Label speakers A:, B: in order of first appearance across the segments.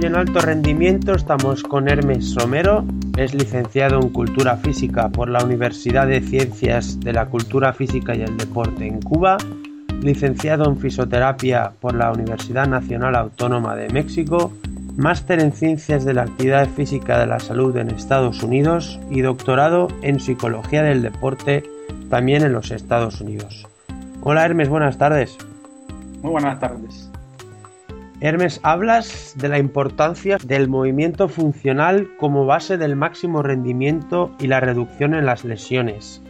A: En Alto Rendimiento estamos con Hermes Romero, es licenciado en Cultura Física por la Universidad de Ciencias de la Cultura Física y el Deporte en Cuba, licenciado en Fisioterapia por la Universidad Nacional Autónoma de México, máster en Ciencias de la Actividad Física de la Salud en Estados Unidos y doctorado en Psicología del Deporte también en los Estados Unidos. Hola Hermes, buenas tardes.
B: Muy buenas tardes.
A: Hermes, hablas de la importancia del movimiento funcional como base del máximo rendimiento y la reducción en las lesiones.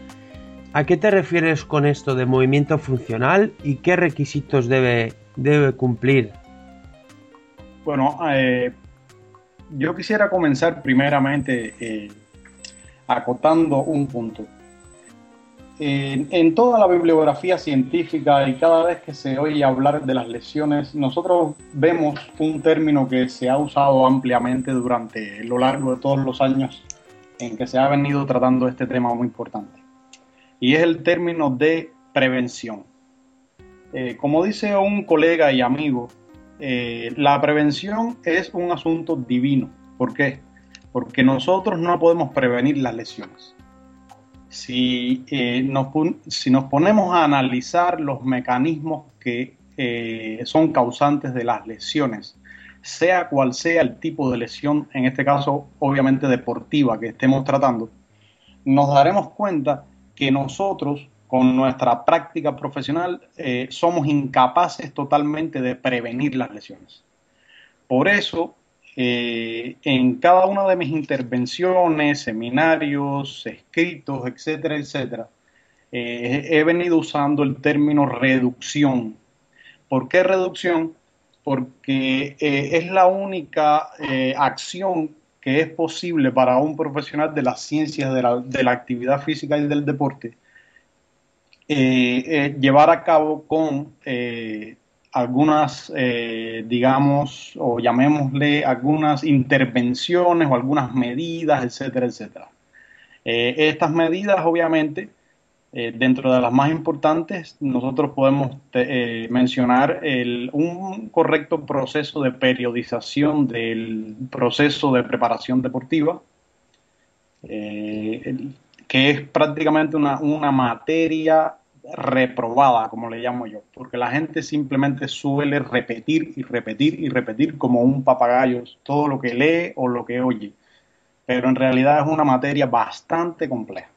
A: ¿A qué te refieres con esto de movimiento funcional y qué requisitos debe, debe cumplir?
B: Bueno, eh, yo quisiera comenzar primeramente eh, acotando un punto en toda la bibliografía científica y cada vez que se oye hablar de las lesiones, nosotros vemos un término que se ha usado ampliamente durante lo largo de todos los años en que se ha venido tratando este tema muy importante. Y es el término de prevención. Eh, como dice un colega y amigo, eh, la prevención es un asunto divino. ¿Por qué? Porque nosotros no podemos prevenir las lesiones si, eh, nos, si nos ponemos a analizar los mecanismos que eh, son causantes de las lesiones, sea cual sea el tipo de lesión, en este caso obviamente deportiva que estemos tratando, nos daremos cuenta que nosotros con nuestra práctica profesional eh, somos incapaces totalmente de prevenir las lesiones. Por eso eh, en cada una de mis intervenciones, seminarios, escritos, etcétera, etcétera, eh, he venido usando el término reducción. ¿Por qué reducción? Porque eh, es la única acción que es posible para un profesional de las ciencias de la, de la actividad física y del deporte llevar a cabo con algunas, eh, digamos, o llamémosle algunas intervenciones o algunas medidas, etcétera, etcétera. Eh, estas medidas, obviamente, eh, dentro de las más importantes, nosotros podemos mencionar un correcto proceso de periodización del proceso de preparación deportiva, que es prácticamente una, una materia reprobada, como le llamo yo, porque la gente simplemente suele repetir y repetir y repetir como un papagayo todo lo que lee o lo que oye, pero en realidad es una materia bastante compleja.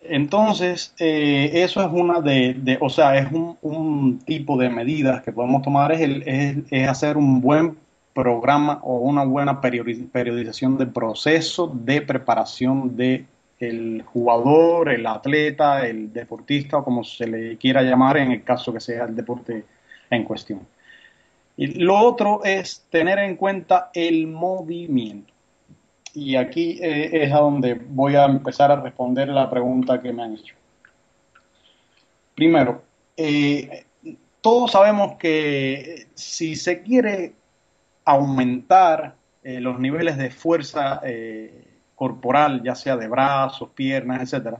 B: Entonces, eh, eso es una de, o sea, es un, tipo de medidas que podemos tomar, es, el, es hacer un buen programa o una buena periodización del proceso de preparación de el jugador, el atleta, el deportista o como se le quiera llamar en el caso que sea el deporte en cuestión. Y lo otro es tener en cuenta el movimiento. Y aquí eh, es a donde voy a empezar a responder la pregunta que me han hecho. Primero, eh, todos sabemos que si se quiere aumentar eh, los niveles de fuerza corporal, ya sea de brazos, piernas, etcétera,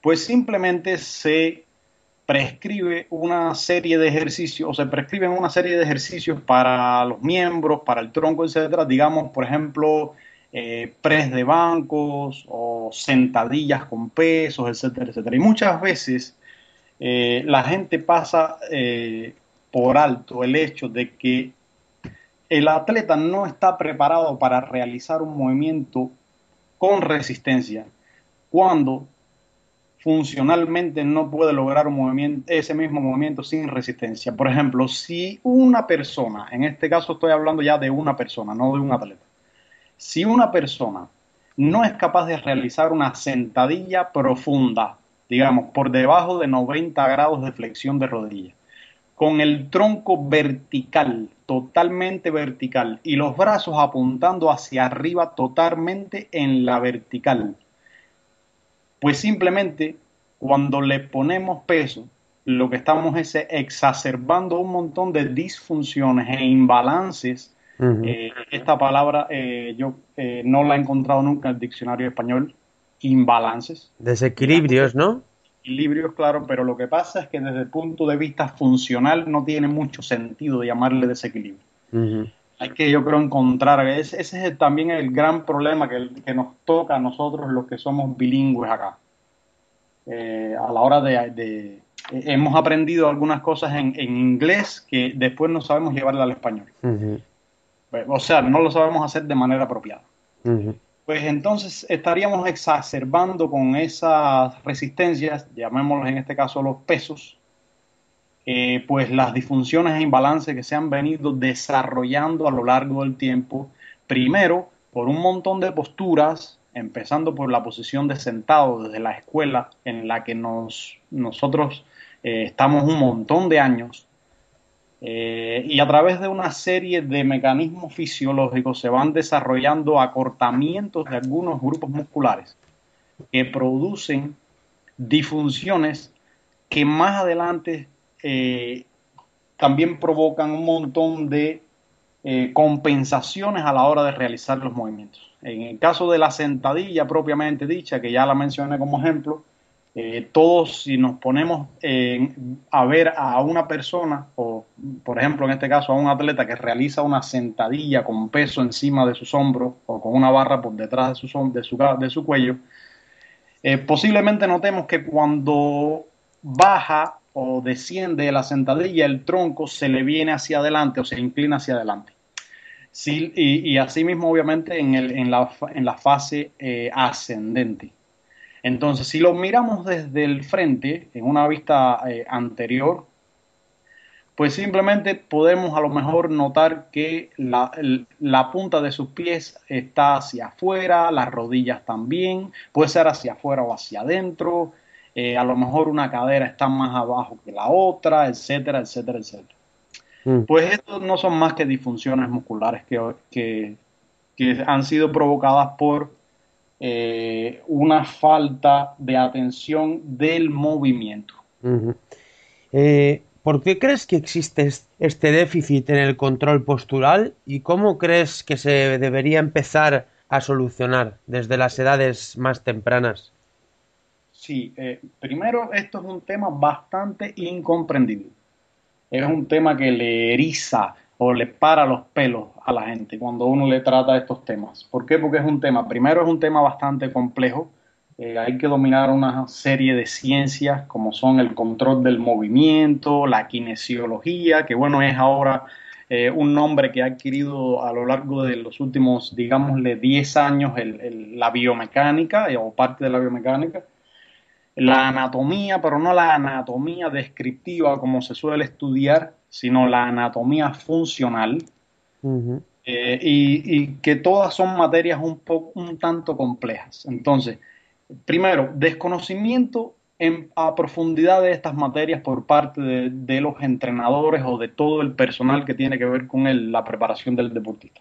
B: pues simplemente se prescribe una serie de ejercicios, o se prescriben una serie de ejercicios para los miembros, para el tronco, etcétera, digamos, por ejemplo, eh, press de bancos o sentadillas con pesos, etcétera, etcétera. Y muchas veces eh, la gente pasa eh, por alto el hecho de que el atleta no está preparado para realizar un movimiento con resistencia cuando funcionalmente no puede lograr un movimiento, ese mismo movimiento sin resistencia. Por ejemplo, si una persona, en este caso estoy hablando ya de una persona, no de un atleta, si una persona no es capaz de realizar una sentadilla profunda, digamos, por debajo de 90 grados de flexión de rodilla, con el tronco vertical, totalmente vertical, y los brazos apuntando hacia arriba totalmente en la vertical. Pues simplemente cuando le ponemos peso, lo que estamos es exacerbando un montón de disfunciones e imbalances. Eh, esta palabra eh, yo eh, no la he encontrado nunca en el diccionario español, imbalances.
A: Desequilibrios, ¿no?
B: Equilibrios, claro, pero lo que pasa es que desde el punto de vista funcional no tiene mucho sentido llamarle desequilibrio. Hay que, yo creo, encontrar, ese, es también el gran problema que, nos toca a nosotros los que somos bilingües acá. Eh, a la hora de, hemos aprendido algunas cosas en, inglés que después no sabemos llevarla al español. O sea, no lo sabemos hacer de manera apropiada. Pues entonces estaríamos exacerbando con esas resistencias, llamémoslos en este caso los pesos, eh, pues las disfunciones e imbalances que se han venido desarrollando a lo largo del tiempo, primero por un montón de posturas, empezando por la posición de sentado desde la escuela en la que nos, nosotros eh, estamos un montón de años, eh, y a través de una serie de mecanismos fisiológicos se van desarrollando acortamientos de algunos grupos musculares que producen disfunciones que más adelante eh, también provocan un montón de eh, compensaciones a la hora de realizar los movimientos. En el caso de la sentadilla propiamente dicha, que ya la mencioné como ejemplo, todos si nos ponemos a ver a una persona, o por ejemplo en este caso a un atleta que realiza una sentadilla con peso encima de sus hombros o con una barra por detrás de su, de su, de su cuello, posiblemente notemos que cuando baja o desciende de la sentadilla, el tronco se le viene hacia adelante o se inclina hacia adelante. Sí, y, y asimismo, obviamente, en, el, en, la, en la, fase eh, ascendente. Entonces, si lo miramos desde el frente, en una vista eh, anterior, pues simplemente podemos a lo mejor notar que la, la, punta de sus pies está hacia afuera, las rodillas también, puede ser hacia afuera o hacia adentro, eh, a lo mejor una cadera está más abajo que la otra, etcétera, etcétera, etcétera. Mm. Pues estos no son más que disfunciones musculares que, que, han sido provocadas por eh, una falta de atención del movimiento.
A: Eh, ¿Por qué crees que existe este déficit en el control postural y cómo crees que se debería empezar a solucionar desde las edades más tempranas?
B: Sí, eh, primero esto es un tema bastante incomprendido. Es un tema que le eriza o le para los pelos a la gente cuando uno le trata estos temas. ¿Por qué? Porque es un tema, primero es un tema bastante complejo. Eh, hay que dominar una serie de ciencias como son el control del movimiento, la kinesiología, que bueno, es ahora eh, un nombre que ha adquirido a lo largo de los últimos, digámosle, 10 años la biomecánica o parte de la biomecánica. La anatomía, pero no la anatomía descriptiva como se suele estudiar, sino la anatomía funcional, eh, y, que todas son materias un, poco, un tanto complejas. Entonces, primero, desconocimiento en, a profundidad de estas materias por parte de, los entrenadores o de todo el personal que tiene que ver con la preparación del deportista.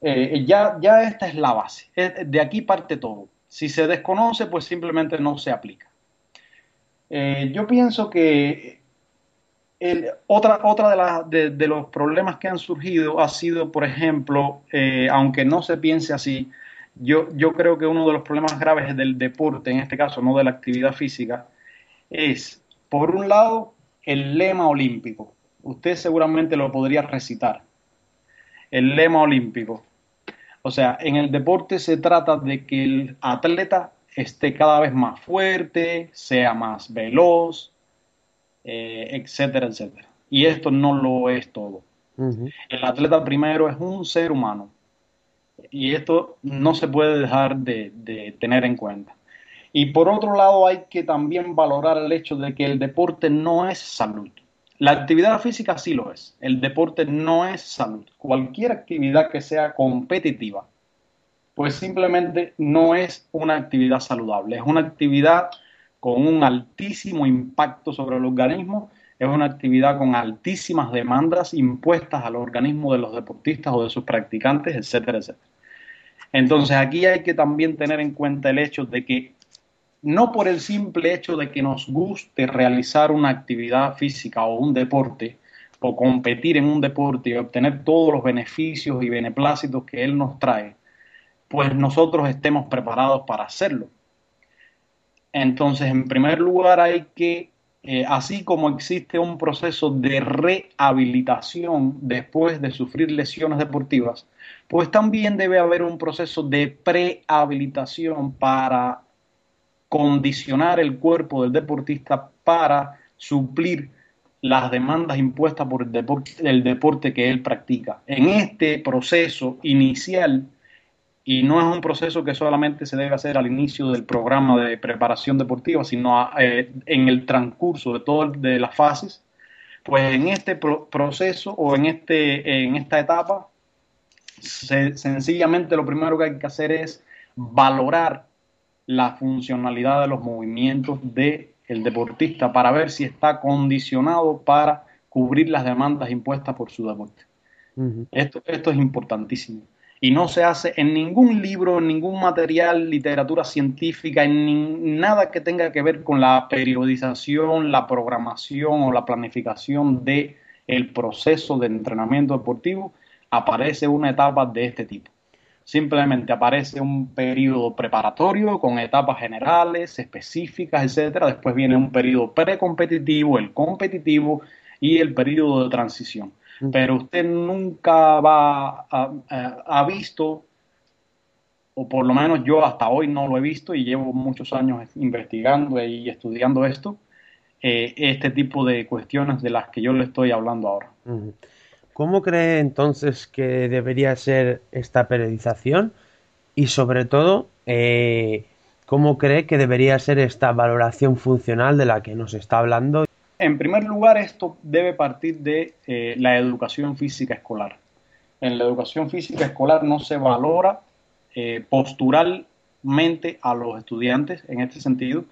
B: Eh, ya, ya esta es la base, de aquí parte todo. Si se desconoce, pues simplemente no se aplica. Eh, yo pienso que otra, otra de, los problemas que han surgido ha sido, por ejemplo, eh, aunque no se piense así, yo, yo creo que uno de los problemas graves del deporte, en este caso no de la actividad física, es, por un lado, el lema olímpico. Usted seguramente lo podría recitar. El lema olímpico. O sea, en el deporte se trata de que el atleta esté cada vez más fuerte, sea más veloz, eh, etcétera, etcétera. Y esto no lo es todo. El atleta primero es un ser humano. Y esto no se puede dejar de, de tener en cuenta. Y por otro lado hay que también valorar el hecho de que el deporte no es salud. La actividad física sí lo es. El deporte no es salud. Cualquier actividad que sea competitiva, pues simplemente no es una actividad saludable. Es una actividad con un altísimo impacto sobre el organismo. Es una actividad con altísimas demandas impuestas al organismo de los deportistas o de sus practicantes, etcétera, etcétera. Entonces aquí hay que también tener en cuenta el hecho de que no por el simple hecho de que nos guste realizar una actividad física o un deporte, o competir en un deporte y obtener todos los beneficios y beneplácitos que él nos trae, pues nosotros estemos preparados para hacerlo. Entonces, en primer lugar, hay que eh, así como existe un proceso de rehabilitación después de sufrir lesiones deportivas, pues también debe haber un proceso de prehabilitación para condicionar el cuerpo del deportista para suplir las demandas impuestas por el deporte, el deporte que él practica. En este proceso inicial y no es un proceso que solamente se debe hacer al inicio del programa de preparación deportiva, sino eh, en el transcurso de todas de las fases, pues en este proceso o en, este, en esta etapa, sencillamente lo primero que hay que hacer es valorar la funcionalidad de los movimientos del deportista para ver si está condicionado para cubrir las demandas impuestas por su deporte. esto, esto es importantísimo y no se hace en ningún libro, en ningún material, literatura científica, en nada que tenga que ver con la periodización, la programación o la planificación de el proceso de entrenamiento deportivo, aparece una etapa de este tipo. Simplemente aparece un periodo preparatorio con etapas generales, específicas, etcétera. Después viene un periodo precompetitivo, el competitivo y el periodo de transición pero usted nunca va a, ha visto, o por lo menos yo hasta hoy no lo he visto y llevo muchos años investigando y estudiando esto, eh, este tipo de cuestiones de las que yo le estoy hablando ahora.
A: ¿Cómo cree entonces que debería ser esta periodización? Y sobre todo, eh, ¿cómo cree que debería ser esta valoración funcional de la que nos está hablando?
B: En primer lugar, esto debe partir de eh, la educación física escolar. En la educación física escolar no se valora eh, posturalmente a los estudiantes en este sentido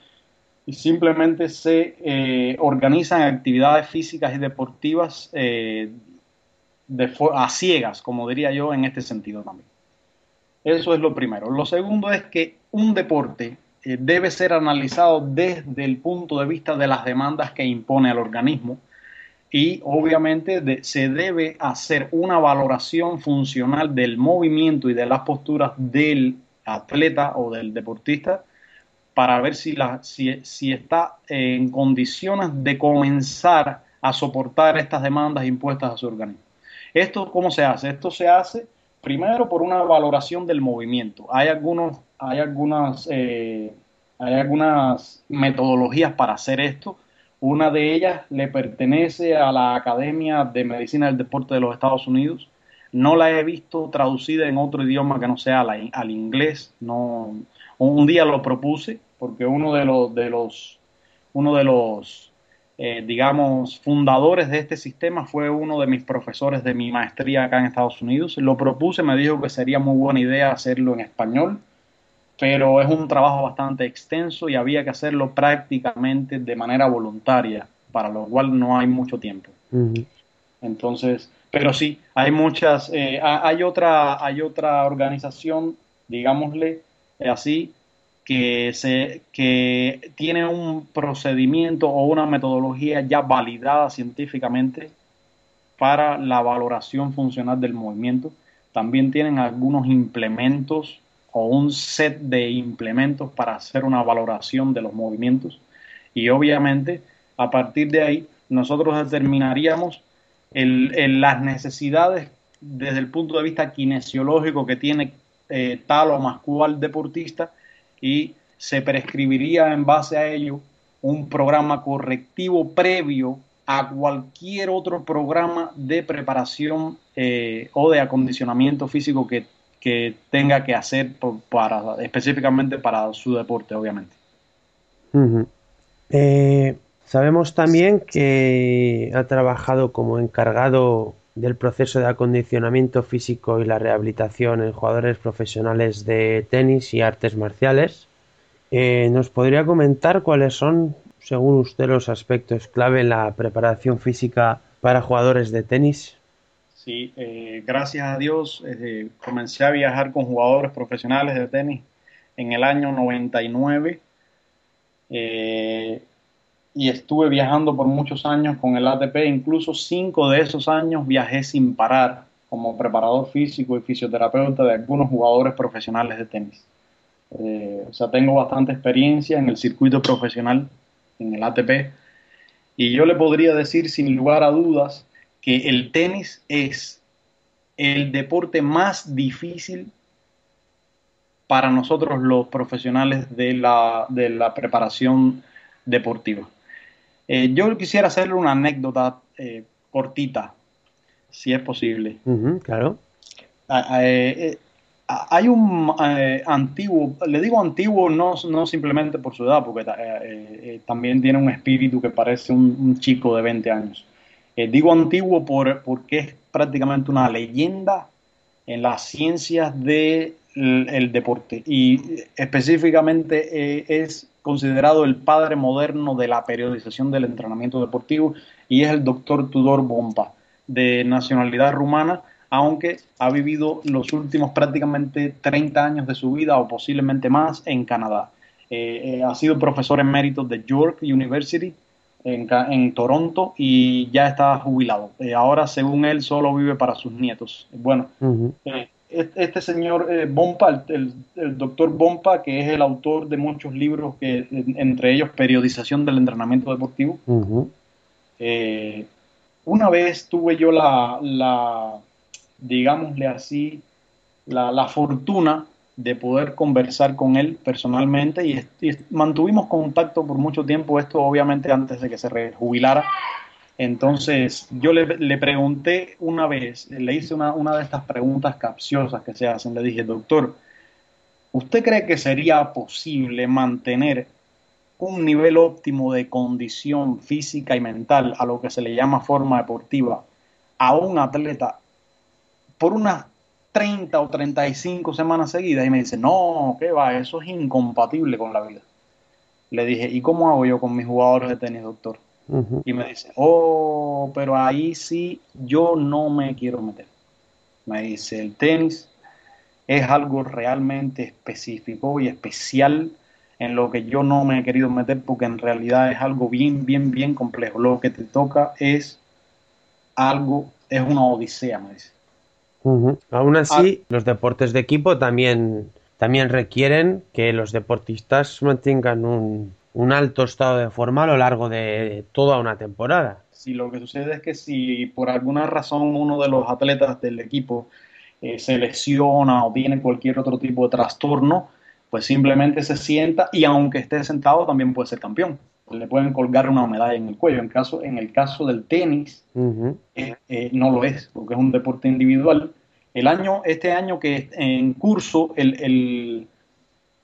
B: y simplemente se eh, organizan actividades físicas y deportivas de a ciegas, como diría yo, en este sentido también. Eso es lo primero. Lo segundo es que un deporte eh, debe ser analizado desde el punto de vista de las demandas que impone al organismo y obviamente se debe hacer una valoración funcional del movimiento y de las posturas del atleta o del deportista para ver si, la, si, si está en condiciones de comenzar a soportar estas demandas impuestas a su organismo. ¿Esto cómo se hace? Esto se hace primero por una valoración del movimiento. Hay algunos hay algunas, eh, hay algunas metodologías para hacer esto. Una de ellas le pertenece a la Academia de Medicina del Deporte de los Estados Unidos. No la he visto traducida en otro idioma que no sea al inglés. No, un día lo propuse porque uno de los, de los, uno de los eh, digamos, fundadores de este sistema fue uno de mis profesores de mi maestría acá en Estados Unidos. Lo propuse, me dijo que sería muy buena idea hacerlo en español pero es un trabajo bastante extenso y había que hacerlo prácticamente de manera voluntaria, para lo cual no hay mucho tiempo. Entonces, pero sí, hay muchas, eh, hay, otra, hay otra organización, digámosle así, que, se, que tiene un procedimiento o una metodología ya validada científicamente para la valoración funcional del movimiento. También tienen algunos implementos o un set de implementos para hacer una valoración de los movimientos. Y obviamente a partir de ahí nosotros determinaríamos las necesidades desde el punto de vista kinesiológico que tiene eh, tal o más cual deportista y se prescribiría en base a ello un programa correctivo previo a cualquier otro programa de preparación eh, o de acondicionamiento físico que que tenga que hacer para, específicamente para su deporte, obviamente.
A: Eh, sabemos también que ha trabajado como encargado del proceso de acondicionamiento físico y la rehabilitación en jugadores profesionales de tenis y artes marciales. Eh, ¿Nos podría comentar cuáles son, según usted, los aspectos clave en la preparación física para jugadores de tenis?
B: Sí, eh, gracias a Dios eh, comencé a viajar con jugadores profesionales de tenis en el año 99 eh, y estuve viajando por muchos años con el ATP, incluso cinco de esos años viajé sin parar como preparador físico y fisioterapeuta de algunos jugadores profesionales de tenis. o sea, tengo bastante experiencia en el circuito profesional, en el ATP, Y yo le podría decir sin lugar a dudas que el tenis es el deporte más difícil para nosotros los profesionales de la, de la preparación deportiva. Eh, yo quisiera hacerle una anécdota eh, cortita, si es posible.
A: claro.
B: Ah, eh, hay un antiguo, le digo antiguo no, no simplemente por su edad, porque también tiene un espíritu que parece un, chico de 20 años. Digo antiguo por, porque es prácticamente una leyenda en las ciencias del de deporte y específicamente es considerado el padre moderno de la periodización del entrenamiento deportivo y es el doctor Tudor Bompa, de nacionalidad rumana, aunque ha vivido los últimos prácticamente 30 años de su vida o posiblemente más en Canadá. Eh, eh, ha sido profesor emérito de York University en, Toronto y ya está jubilado. Eh, ahora, según él, solo vive para sus nietos. Bueno, este señor eh, Bompa, el, doctor Bompa, que es el autor de muchos libros, que entre ellos Periodización del Entrenamiento Deportivo. Eh, una vez tuve yo la, la digámosle así, la, fortuna de poder conversar con él personalmente y, mantuvimos contacto por mucho tiempo, esto obviamente antes de que se rejubilara entonces, yo le, pregunté una vez, le hice una, una, de estas preguntas capciosas que se hacen. Le dije, doctor, ¿usted cree que sería posible mantener un nivel óptimo de condición física y mental a lo que se le llama forma deportiva a un atleta por unas 30 o 35 semanas seguidas? Y me dice, no, ¿qué va? Eso es incompatible con la vida. Le dije, ¿y cómo hago yo con mis jugadores de tenis, doctor? Y me dice, oh, pero ahí sí yo no me quiero meter. Me dice, el tenis es algo realmente específico y especial en lo que yo no me he querido meter porque en realidad es algo bien, bien, bien complejo. Lo que te toca es algo, es una odisea, me dice.
A: Aún así, ah. los deportes de equipo también, también requieren que los deportistas mantengan un, un alto estado de forma a lo largo de toda una temporada.
B: Sí, lo que sucede es que si por alguna razón uno de los atletas del equipo eh, se lesiona o tiene cualquier otro tipo de trastorno, pues simplemente se sienta y aunque esté sentado también puede ser campeón. Le pueden colgar una medalla en el cuello. En, caso, en el caso del tenis, eh, eh, no lo es, porque es un deporte individual. El año, este año que en curso, el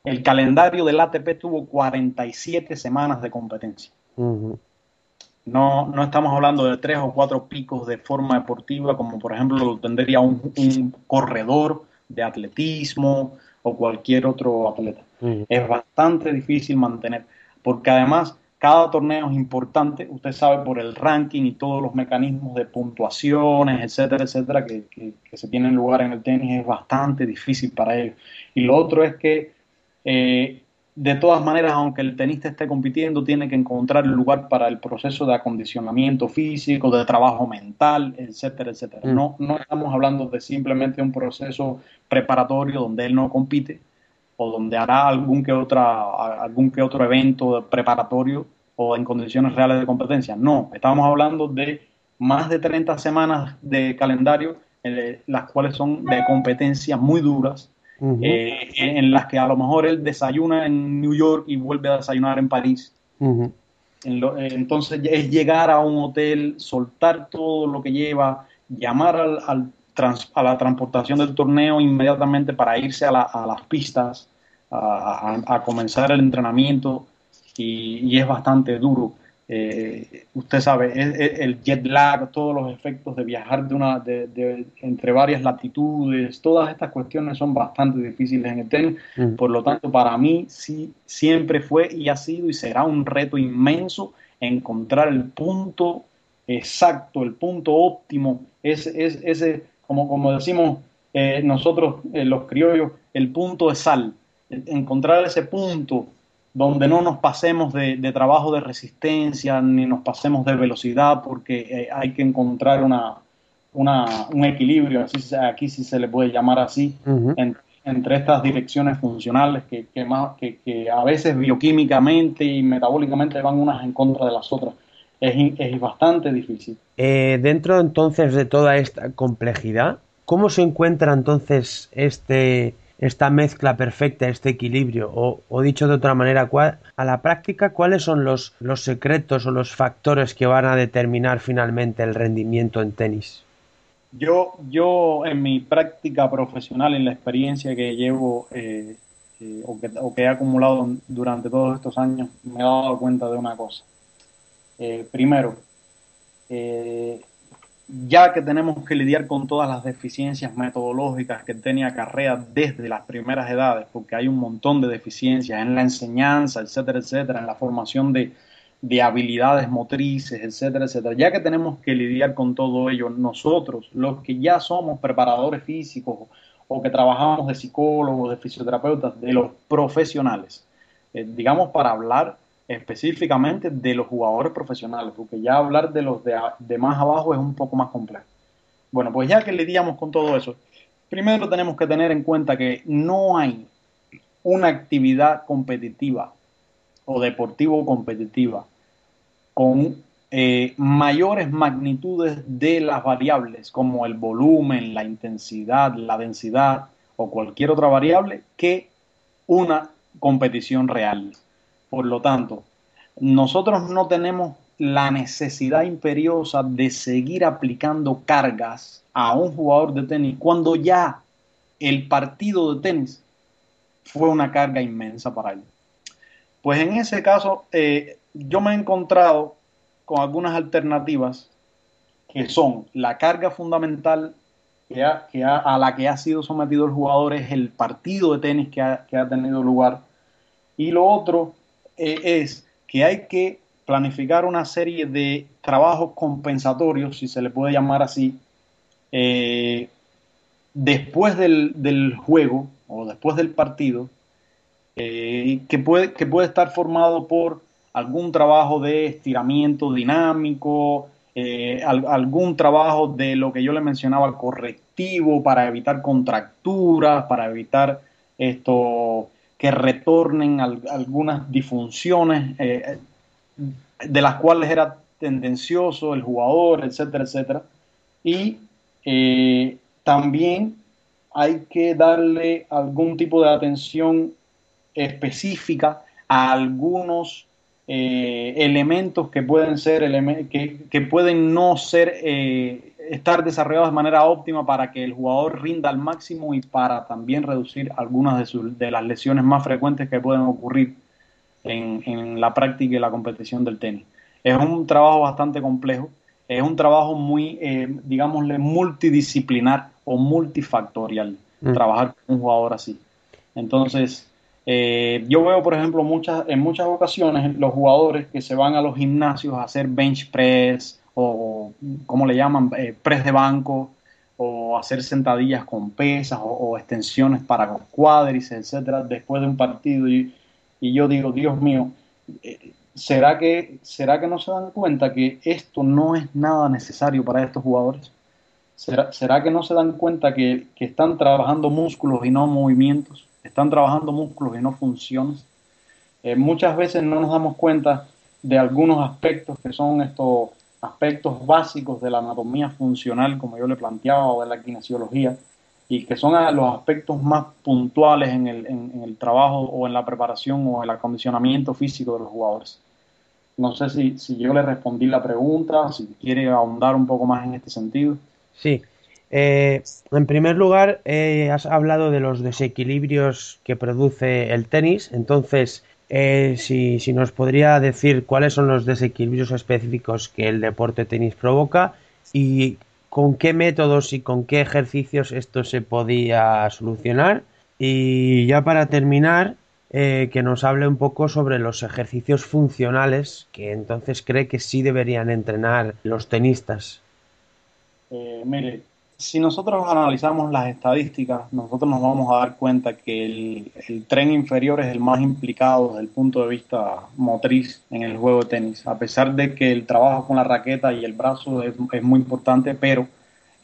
B: el calendario del ATP tuvo 47 semanas de competencia. no, no estamos hablando de tres o cuatro picos de forma deportiva, como por ejemplo lo tendría un, corredor de atletismo o cualquier otro atleta. Es bastante difícil mantener, porque además cada torneo es importante, usted sabe por el ranking y todos los mecanismos de puntuaciones, etcétera, etcétera, que, que se tienen lugar en el tenis, es bastante difícil para ellos. Y lo otro es que eh, de todas maneras, aunque el tenista esté compitiendo, tiene que encontrar el lugar para el proceso de acondicionamiento físico, de trabajo mental, etcétera, etcétera. Mm. No, no estamos hablando de simplemente un proceso preparatorio donde él no compite o donde hará algún que, otra, algún que otro evento preparatorio o en condiciones reales de competencia. No, estamos hablando de más de 30 semanas de calendario, eh, las cuales son de competencias muy duras, eh, en las que a lo mejor él desayuna en New York y vuelve a desayunar en París. Eh, entonces es llegar a un hotel, soltar todo lo que lleva, llamar al, a la transportación del torneo inmediatamente para irse a, las pistas, a, comenzar el entrenamiento y es bastante duro. Eh, usted sabe, el jet lag, todos los efectos de viajar de una, de, entre varias latitudes, todas estas cuestiones son bastante difíciles en el tenis. Mm. Por lo tanto, para mí sí, siempre fue y ha sido y será un reto inmenso encontrar el punto exacto, el punto óptimo, ese, es, ese como, como decimos eh, nosotros eh, los criollos, el punto de sal, encontrar ese punto donde no nos pasemos de, trabajo de resistencia ni nos pasemos de velocidad, porque eh, hay que encontrar una, un equilibrio, así, aquí sí se le puede llamar así, entre estas direcciones funcionales que, más, que, a veces bioquímicamente y metabólicamente van unas en contra de las otras. Es, bastante difícil.
A: Eh, dentro entonces de toda esta complejidad, ¿cómo se encuentra entonces este, esta mezcla perfecta, este equilibrio? O, dicho de otra manera, a la práctica, ¿cuáles son los, los secretos o los factores que van a determinar finalmente el rendimiento en tenis?
B: Yo, yo en mi práctica profesional, en la experiencia que llevo eh, eh, o, que, o, que, he acumulado durante todos estos años, me he dado cuenta de una cosa. Eh, primero, ya que tenemos que lidiar con todas las deficiencias metodológicas que tenía carrera desde las primeras edades, porque hay un montón de deficiencias en la enseñanza, etcétera, etcétera, en la formación de, de habilidades motrices, etcétera, etcétera. Ya que tenemos que lidiar con todo ello, nosotros, los que ya somos preparadores físicos o que trabajamos de psicólogos, de fisioterapeutas, de los profesionales, eh, digamos para hablar específicamente de los jugadores profesionales, porque ya hablar de los de, más abajo es un poco más complejo. Bueno, pues ya que lidiamos con todo eso, primero tenemos que tener en cuenta que no hay una actividad competitiva o deportivo competitiva con eh, mayores magnitudes de las variables como el volumen, la intensidad, la densidad o cualquier otra variable que una competición real. Por lo tanto, nosotros no tenemos la necesidad imperiosa de seguir aplicando cargas a un jugador de tenis cuando ya el partido de tenis fue una carga inmensa para él. Pues en ese caso, eh, yo me he encontrado con algunas alternativas que son la carga fundamental que, a la que ha sido sometido el jugador es el partido de tenis que ha, tenido lugar. Y lo otro eh, es que hay que planificar una serie de trabajos compensatorios, si se le puede llamar así, eh, después del juego o después del partido, eh, que, puede, que puede estar formado por algún trabajo de estiramiento dinámico, algún trabajo de lo que yo le mencionaba, correctivo para evitar contracturas, para evitar esto que retornen algunas disfunciones eh, de las cuales era tendencioso el jugador, etcétera, etcétera. Y también hay que darle algún tipo de atención específica a algunos eh, elementos que pueden ser que, que pueden no ser eh, estar desarrollados de manera óptima para que el jugador rinda al máximo y para también reducir algunas de, sus, de las lesiones más frecuentes que pueden ocurrir en, en, la práctica y la competición del tenis. Es un trabajo bastante complejo, es un trabajo muy, eh, digámosle, multidisciplinar o multifactorial, mm. trabajar con un jugador así. Entonces, eh, yo veo, por ejemplo, muchas, en muchas ocasiones los jugadores que se van a los gimnasios a hacer bench press o, como le llaman, eh, press de banco o hacer sentadillas con pesas o, extensiones para los cuádriceps, etcétera, después de un partido. Y, yo digo, Dios mío, eh, ¿será que, ¿será que no se dan cuenta que esto no es nada necesario para estos jugadores? ¿Será, será que no se dan cuenta que, que están trabajando músculos y no movimientos? están trabajando músculos y no funciones. Eh, muchas veces no nos damos cuenta de algunos aspectos que son estos aspectos básicos de la anatomía funcional, como yo le planteaba, o de la kinesiología, y que son los aspectos más puntuales en el, en, el trabajo o en la preparación o el acondicionamiento físico de los jugadores. No sé si, si yo le respondí la pregunta, si quiere ahondar un poco más en este sentido.
A: Sí, eh, en primer lugar, eh, has hablado de los desequilibrios que produce el tenis. Entonces, eh, si, si, nos podría decir cuáles son los desequilibrios específicos que el deporte tenis provoca y con qué métodos y con qué ejercicios esto se podía solucionar. Y ya para terminar, que nos hable un poco sobre los ejercicios funcionales que entonces cree que sí deberían entrenar los tenistas.
B: mire, si nosotros analizamos las estadísticas, nosotros nos vamos a dar cuenta que el, tren inferior es el más implicado desde el punto de vista motriz en el juego de tenis, a pesar de que el trabajo con la raqueta y el brazo es, muy importante, pero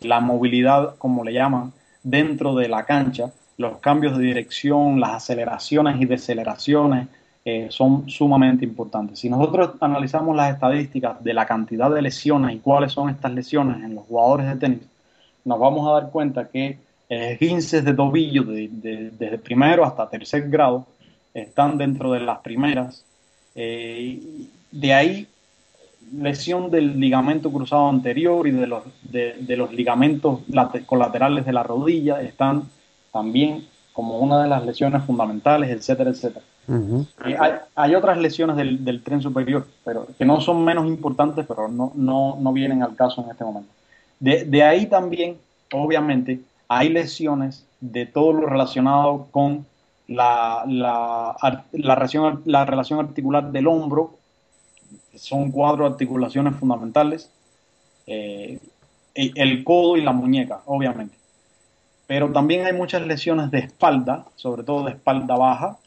B: la movilidad, como le llaman, dentro de la cancha, los cambios de dirección, las aceleraciones y deceleraciones, eh, son sumamente importantes. Si nosotros analizamos las estadísticas de la cantidad de lesiones y cuáles son estas lesiones en los jugadores de tenis, nos vamos a dar cuenta que esguinces de tobillo desde primero hasta tercer grado están dentro de las primeras. Eh, de ahí lesión del ligamento cruzado anterior y de los, de, los ligamentos colaterales de la rodilla están también como una de las lesiones fundamentales, etcétera, etcétera. hay, otras lesiones del, tren superior, pero que no son menos importantes, pero no, no, no vienen al caso en este momento. De, ahí también, obviamente, hay lesiones de todo lo relacionado con la, la, la, relación, la relación articular del hombro, son cuatro articulaciones fundamentales, eh, el codo y la muñeca, obviamente pero también hay muchas lesiones de espalda, sobre todo de espalda baja.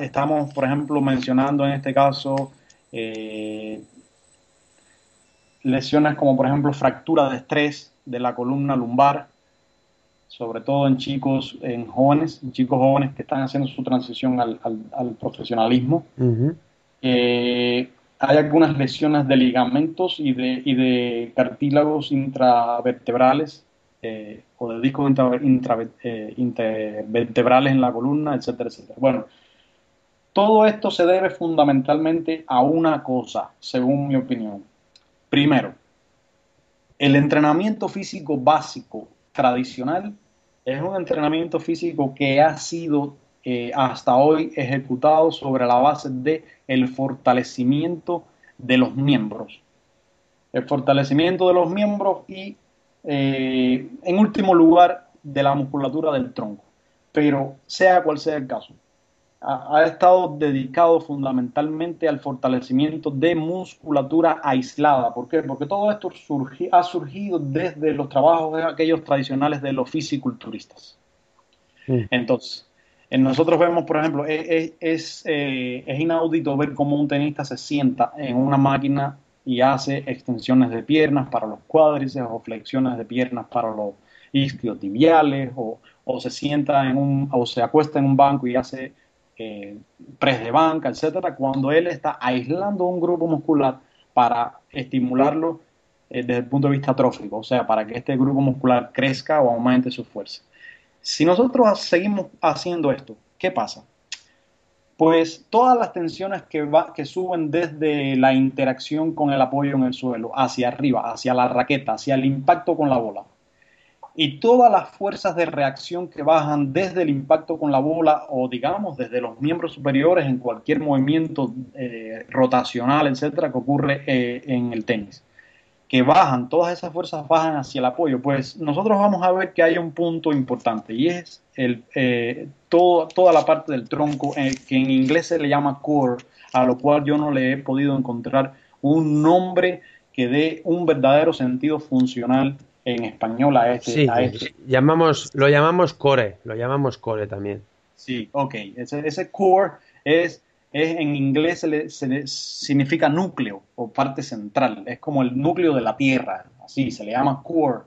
B: estamos, por ejemplo, mencionando en este caso eh, lesiones como, por ejemplo, fractura de estrés de la columna lumbar, sobre todo en chicos, en jóvenes, en chicos jóvenes que están haciendo su transición al, profesionalismo. Eh, hay algunas lesiones de ligamentos y de, y de cartílagos intravertebrales eh, o de discos eh, intervertebrales en la columna, etcétera, etcétera. Bueno, todo esto se debe fundamentalmente a una cosa, según mi opinión. Primero, el entrenamiento físico básico tradicional es un entrenamiento físico que ha sido eh, hasta hoy ejecutado sobre la base de el fortalecimiento de los miembros. El fortalecimiento de los miembros y eh, en último lugar, de la musculatura del tronco. Pero sea cual sea el caso, ha, estado dedicado fundamentalmente al fortalecimiento de musculatura aislada. ¿Por qué? Porque todo esto ha surgido desde los trabajos de aquellos tradicionales de los fisiculturistas. Entonces, nosotros vemos, por ejemplo, es, es, eh, es, inaudito ver cómo un tenista se sienta en una máquina y hace extensiones de piernas para los cuádriceps o flexiones de piernas para los isquiotibiales o, o se sienta en un o se acuesta en un banco y hace eh, press de banca, etcétera, cuando él está aislando un grupo muscular para estimularlo eh, desde el punto de vista trófico, o sea, para que este grupo muscular crezca o aumente su fuerza. Si nosotros seguimos haciendo esto, ¿qué pasa? pues todas las tensiones que, que suben desde la interacción con el apoyo en el suelo, hacia arriba, hacia la raqueta, hacia el impacto con la bola, y todas las fuerzas de reacción que bajan desde el impacto con la bola o digamos desde los miembros superiores en cualquier movimiento eh, rotacional, etcétera, que ocurre eh, en el tenis. Que bajan, todas esas fuerzas bajan hacia el apoyo, pues nosotros vamos a ver que hay un punto importante y es el, eh, toda la parte del tronco que en inglés se le llama core, a lo cual yo no le he podido encontrar un nombre que dé un verdadero sentido funcional en español a este.
A: Sí, este. Llamamos, lo llamamos core, lo llamamos core también.
B: Sí, ok, ese, ese core es en inglés se significa núcleo o parte central, es como el núcleo de la Tierra, así se le llama core.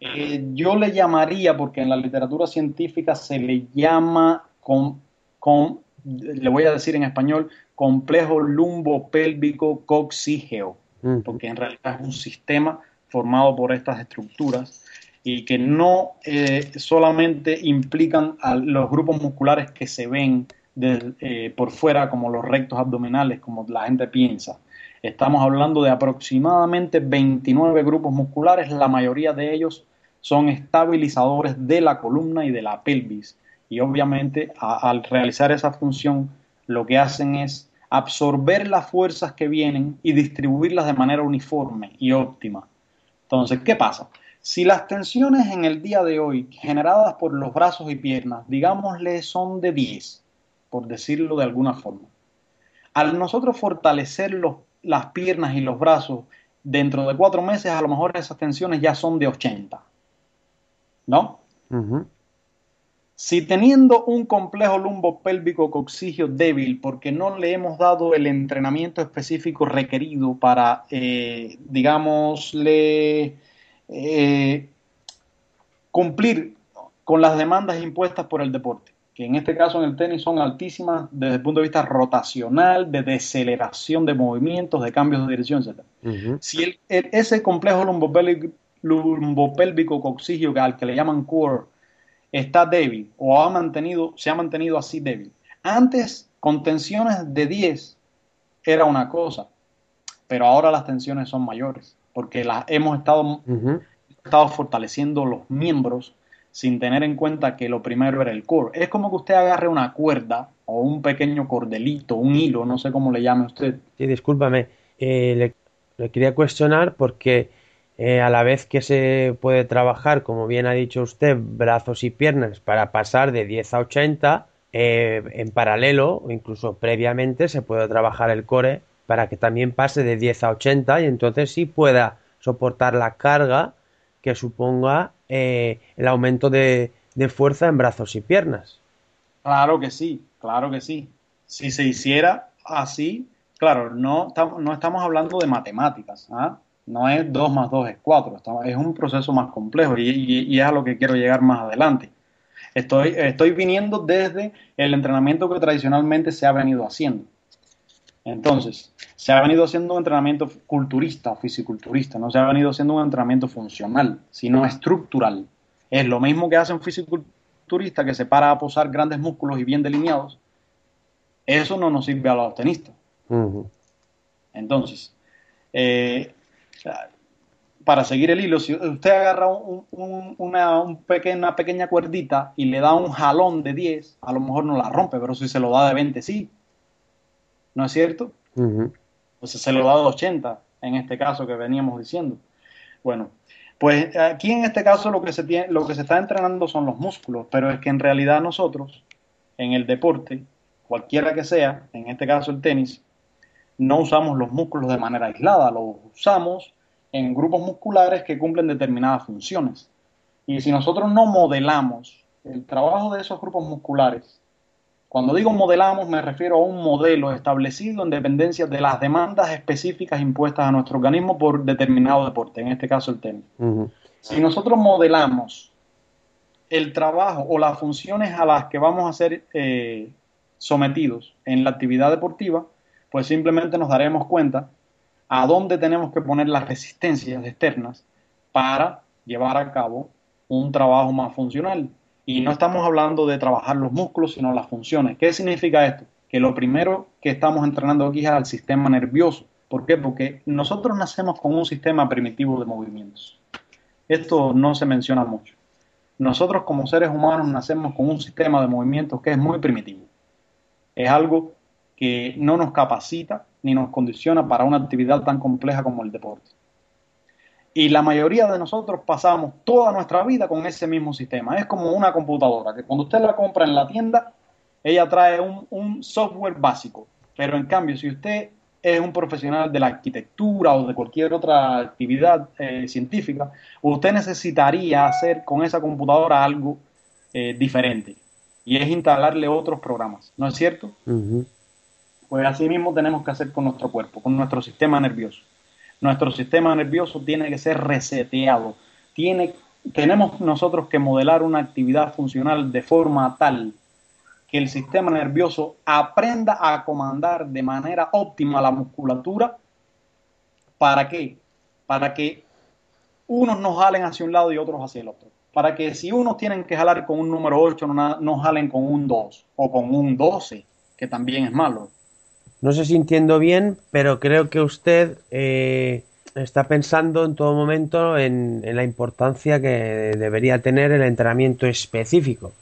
B: Eh, yo le llamaría, porque en la literatura científica se le llama con, con le voy a decir en español, complejo lumbo-pélvico coxígeo, porque en realidad es un sistema formado por estas estructuras y que no eh, solamente implican a los grupos musculares que se ven eh, por fuera como los rectos abdominales, como la gente piensa. Estamos hablando de aproximadamente 29 grupos musculares, la mayoría de ellos son estabilizadores de la columna y de la pelvis. Y obviamente al realizar esa función lo que hacen es absorber las fuerzas que vienen y distribuirlas de manera uniforme y óptima. Entonces, ¿qué pasa? Si las tensiones en el día de hoy generadas por los brazos y piernas, digámosle, son de 10, por decirlo de alguna forma. Al nosotros fortalecer las piernas y los brazos, dentro de cuatro meses a lo mejor esas tensiones ya son de 80. ¿No? Si teniendo un complejo lumbopélvico coxigio débil, porque no le hemos dado el entrenamiento específico requerido para, eh, digamos, eh, cumplir con las demandas impuestas por el deporte, que en este caso en el tenis son altísimas desde el punto de vista rotacional, de deceleración de movimientos, de cambios de dirección, etc. Si ese complejo lumbopélvico, lumbopélvico coxigio al que le llaman core está débil o ha mantenido, se ha mantenido así débil. Antes, con tensiones de 10 era una cosa, pero ahora las tensiones son mayores, porque las, hemos estado, estado fortaleciendo los miembros sin tener en cuenta que lo primero era el core. Es como que usted agarre una cuerda o un pequeño cordelito, un hilo, no sé cómo le llame usted.
A: Sí, discúlpame, eh, le, quería cuestionar porque eh, a la vez que se puede trabajar, como bien ha dicho usted, brazos y piernas para pasar de 10 a 80, eh, en paralelo o incluso previamente se puede trabajar el core para que también pase de 10 a 80 y entonces sí pueda soportar la carga que suponga eh, el aumento de, fuerza en brazos y piernas.
B: Claro que sí, claro que sí. Si se hiciera así, claro, no, no estamos hablando de matemáticas, ¿ah? No es 2 más 2 es 4, es un proceso más complejo y, es a lo que quiero llegar más adelante. Estoy, estoy viniendo desde el entrenamiento que tradicionalmente se ha venido haciendo. Entonces, se ha venido haciendo un entrenamiento culturista o fisiculturista, no se ha venido haciendo un entrenamiento funcional, sino estructural. Es lo mismo que hace un fisiculturista que se para a posar grandes músculos y bien delineados. Eso no nos sirve a los tenistas. Entonces, eh, para seguir el hilo, si usted agarra una, una, pequeña cuerdita y le da un jalón de 10, a lo mejor no la rompe, pero si se lo da de 20, sí. ¿no es cierto? Pues se lo da de 80, en este caso que veníamos diciendo. Bueno, pues aquí en este caso lo que se tiene, lo que se está entrenando son los músculos, pero es que en realidad nosotros, en el deporte, cualquiera que sea, en este caso el tenis, no usamos los músculos de manera aislada, los usamos en grupos musculares que cumplen determinadas funciones. Y si nosotros no modelamos el trabajo de esos grupos musculares cuando digo modelamos me refiero a un modelo establecido en dependencia de las demandas específicas impuestas a nuestro organismo por determinado deporte, en este caso el tenis. Si nosotros modelamos el trabajo o las funciones a las que vamos a ser eh, sometidos en la actividad deportiva, pues simplemente nos daremos cuenta a dónde tenemos que poner las resistencias externas para llevar a cabo un trabajo más funcional. Y no estamos hablando de trabajar los músculos, sino las funciones. ¿Qué significa esto? Que lo primero que estamos entrenando aquí es al sistema nervioso. ¿Por qué? Porque nosotros nacemos con un sistema primitivo de movimientos. Esto no se menciona mucho. Nosotros como seres humanos nacemos con un sistema de movimientos que es muy primitivo. Es algo que no nos capacita ni nos condiciona para una actividad tan compleja como el deporte. Y la mayoría de nosotros pasamos toda nuestra vida con ese mismo sistema. Es como una computadora, que cuando usted la compra en la tienda, ella trae un, software básico. Pero en cambio, si usted es un profesional de la arquitectura o de cualquier otra actividad eh, científica, usted necesitaría hacer con esa computadora algo eh, diferente. Y es instalarle otros programas, ¿no es cierto? Pues así mismo tenemos que hacer con nuestro cuerpo, con nuestro sistema nervioso. Nuestro sistema nervioso tiene que ser reseteado. Tenemos nosotros que modelar una actividad funcional de forma tal que el sistema nervioso aprenda a comandar de manera óptima la musculatura. ¿Para qué? Para que unos nos jalen hacia un lado y otros hacia el otro. Para que si unos tienen que jalar con un número 8, no, no jalen con un 2 o con un 12, que también es malo.
A: No sé si entiendo bien, pero creo que usted eh, está pensando en todo momento en, la importancia que debería tener el entrenamiento específico.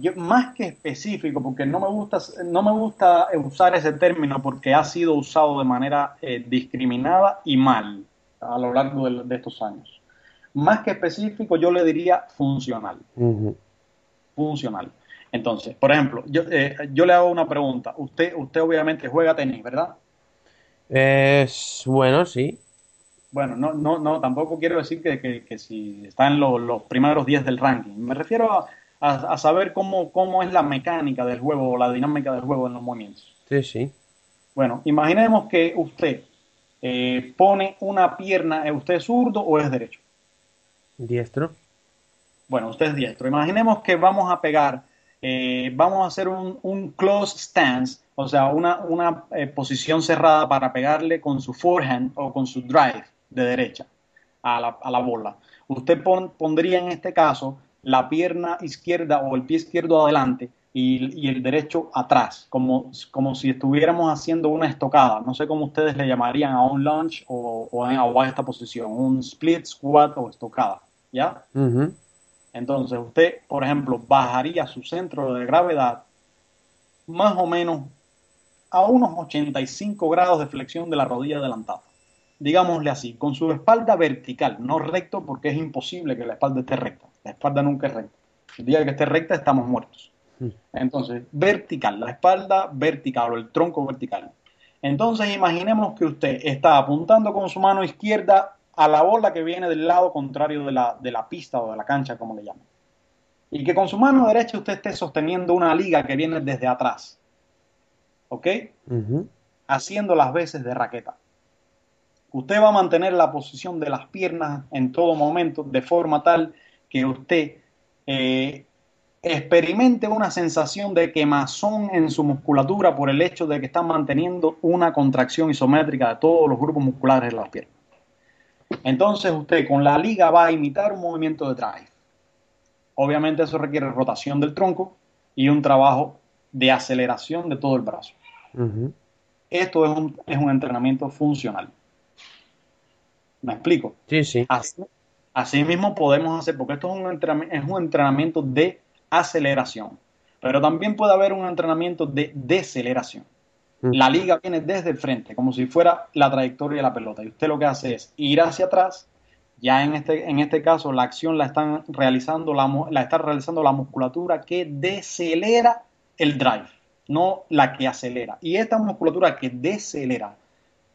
B: Yo, más que específico, porque no me gusta, no me gusta usar ese término porque ha sido usado de manera eh, discriminada y mal a lo largo de, estos años. Más que específico, yo le diría funcional. Funcional. Entonces, por ejemplo, yo, eh, yo le hago una pregunta. Usted, usted obviamente juega tenis, ¿verdad?
A: Es bueno, sí.
B: Bueno, no, no, no, tampoco quiero decir que, si está en los primeros 10 del ranking. Me refiero a, saber cómo, cómo es la mecánica del juego o la dinámica del juego en los movimientos.
A: Sí, sí.
B: Bueno, imaginemos que usted eh, pone una pierna, ¿usted es zurdo o es derecho?
A: Diestro.
B: Bueno, usted es diestro. Imaginemos que vamos a pegar eh, vamos a hacer un, close stance, o sea, una, una eh, posición cerrada para pegarle con su forehand o con su drive de derecha a la, a la bola. Usted pondría en este caso la pierna izquierda o el pie izquierdo adelante y, y, el derecho atrás, como, como si estuviéramos haciendo una estocada. No sé cómo ustedes le llamarían a un lunge o, o, esta posición, un split, squat o estocada. ¿Ya? Entonces usted, por ejemplo, bajaría su centro de gravedad más o menos a unos 85 grados de flexión de la rodilla adelantada. Digámosle así, con su espalda vertical, no recto porque es imposible que la espalda esté recta. La espalda nunca es recta. El día que esté recta estamos muertos. Mm. Entonces, vertical, la espalda vertical o el tronco vertical. Entonces, imaginemos que usted está apuntando con su mano izquierda a la bola que viene del lado contrario de la, de la pista o de la cancha, como le llaman. Y que con su mano derecha usted esté sosteniendo una liga que viene desde atrás. ¿Ok? Haciendo las veces de raqueta. Usted va a mantener la posición de las piernas en todo momento de forma tal que usted eh, experimente una sensación de quemazón en su musculatura por el hecho de que está manteniendo una contracción isométrica de todos los grupos musculares de las piernas. Entonces usted con la liga va a imitar un movimiento de drive. Obviamente eso requiere rotación del tronco y un trabajo de aceleración de todo el brazo. Esto es un, es un, entrenamiento funcional. ¿Me explico?
A: Sí, sí.
B: Así, mismo podemos hacer, porque esto es un, entrenamiento, es un entrenamiento de aceleración, pero también puede haber un entrenamiento de deceleración. La liga viene desde el frente, como si fuera la trayectoria de la pelota. Y usted lo que hace es ir hacia atrás. Ya en este, en este caso, la acción la están realizando la, la está realizando la musculatura que decelera el drive, no la que acelera. Y esta musculatura que decelera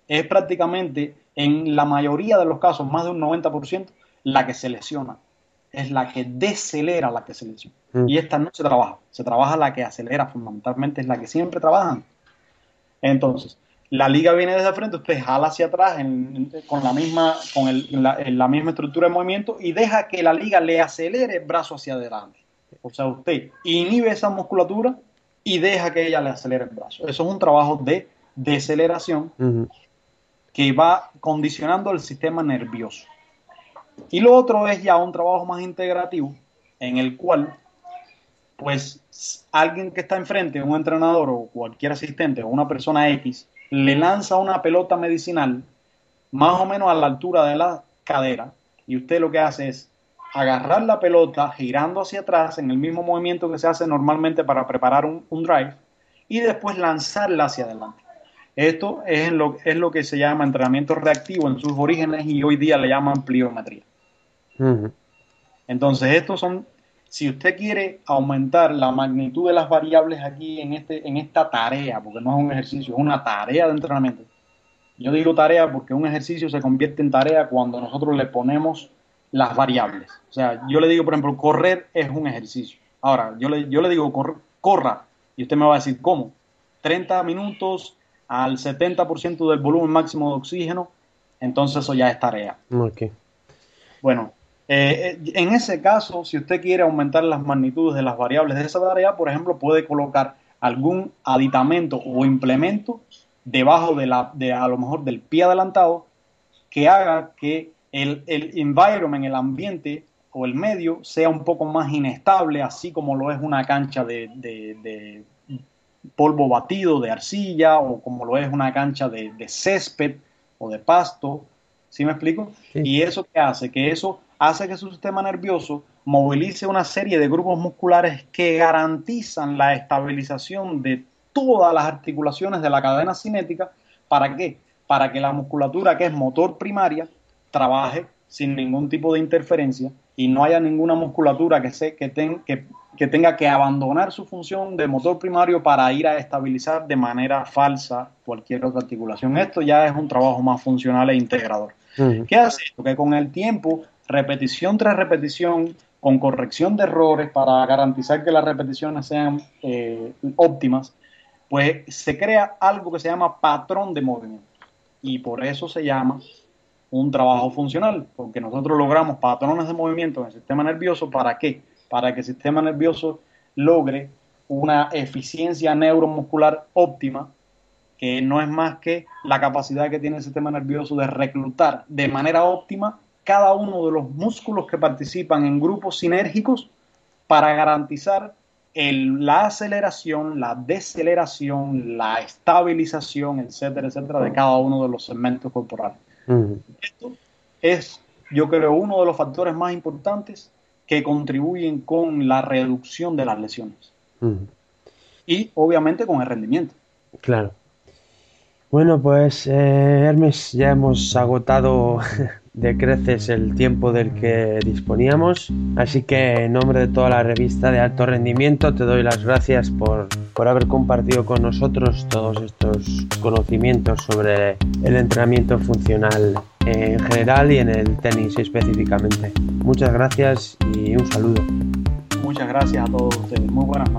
B: es prácticamente, en la mayoría de los casos, más de un 90%, la que se lesiona. Es la que decelera la que se lesiona. Y esta no se trabaja. Se trabaja la que acelera, fundamentalmente es la que siempre trabajan entonces, la liga viene desde frente, usted jala hacia atrás con, la misma, con la, misma estructura de movimiento y deja que la liga le acelere el brazo hacia adelante. O sea, usted inhibe esa musculatura y deja que ella le acelere el brazo. Eso es un trabajo de deceleración que va condicionando el sistema nervioso. Y lo otro es ya un trabajo más integrativo en el cual pues alguien que está enfrente, un entrenador o cualquier asistente o una persona X, le lanza una pelota medicinal más o menos a la altura de la cadera y usted lo que hace es agarrar la pelota girando hacia atrás en el mismo movimiento que se hace normalmente para preparar un, drive y después lanzarla hacia adelante. Esto es lo, es lo que se llama entrenamiento reactivo en sus orígenes y hoy día le llaman pliometría. Entonces, estos son si usted quiere aumentar la magnitud de las variables aquí en, este, en esta tarea, porque no es un ejercicio, es una tarea de entrenamiento. Yo digo tarea porque un ejercicio se convierte en tarea cuando nosotros le ponemos las variables. O sea, yo le digo, por ejemplo, correr es un ejercicio. Ahora, yo le, yo le digo, corra, y usted me va a decir, ¿cómo? 30 minutos al 70% del volumen máximo de oxígeno, entonces eso ya es tarea.
A: Okay.
B: Bueno, eh, en ese caso, si usted quiere aumentar las magnitudes de las variables de esa tarea, por ejemplo, puede colocar algún aditamento o implemento debajo de, la, de a lo mejor del pie adelantado que haga que el, el environment, el ambiente o el medio sea un poco más inestable, así como lo es una cancha de, de, polvo batido, de arcilla, o como lo es una cancha de, césped o de pasto. ¿Sí me explico? Y eso que hace que eso hace que su sistema nervioso movilice una serie de grupos musculares que garantizan la estabilización de todas las articulaciones de la cadena cinética. ¿Para qué? Para que la musculatura, que es motor primaria, trabaje sin ningún tipo de interferencia y no haya ninguna musculatura que, se, que, que tenga que abandonar su función de motor primario para ir a estabilizar de manera falsa cualquier otra articulación. Esto ya es un trabajo más funcional e integrador. ¿Qué hace esto? Que con el tiempo repetición tras repetición, con corrección de errores para garantizar que las repeticiones sean eh, óptimas, pues se crea algo que se llama patrón de movimiento. Y por eso se llama un trabajo funcional, porque nosotros logramos patrones de movimiento en el sistema nervioso. ¿Para qué? Para que el sistema nervioso logre una eficiencia neuromuscular óptima, que no es más que la capacidad que tiene el sistema nervioso de reclutar de manera óptima cada uno de los músculos que participan en grupos sinérgicos para garantizar la aceleración, la deceleración, la estabilización, etcétera, etcétera, de cada uno de los segmentos corporales. Esto es, yo creo, uno de los factores más importantes que contribuyen con la reducción de las lesiones. Y obviamente con el rendimiento.
A: Claro. Bueno, pues eh, Hermes, ya hemos agotado de creces el tiempo del que disponíamos. Así que en nombre de toda la revista de alto rendimiento te doy las gracias por, por haber compartido con nosotros todos estos conocimientos sobre el entrenamiento funcional en general y en el tenis específicamente. Muchas gracias y un saludo.
B: Muchas gracias a todos ustedes. Muy buenas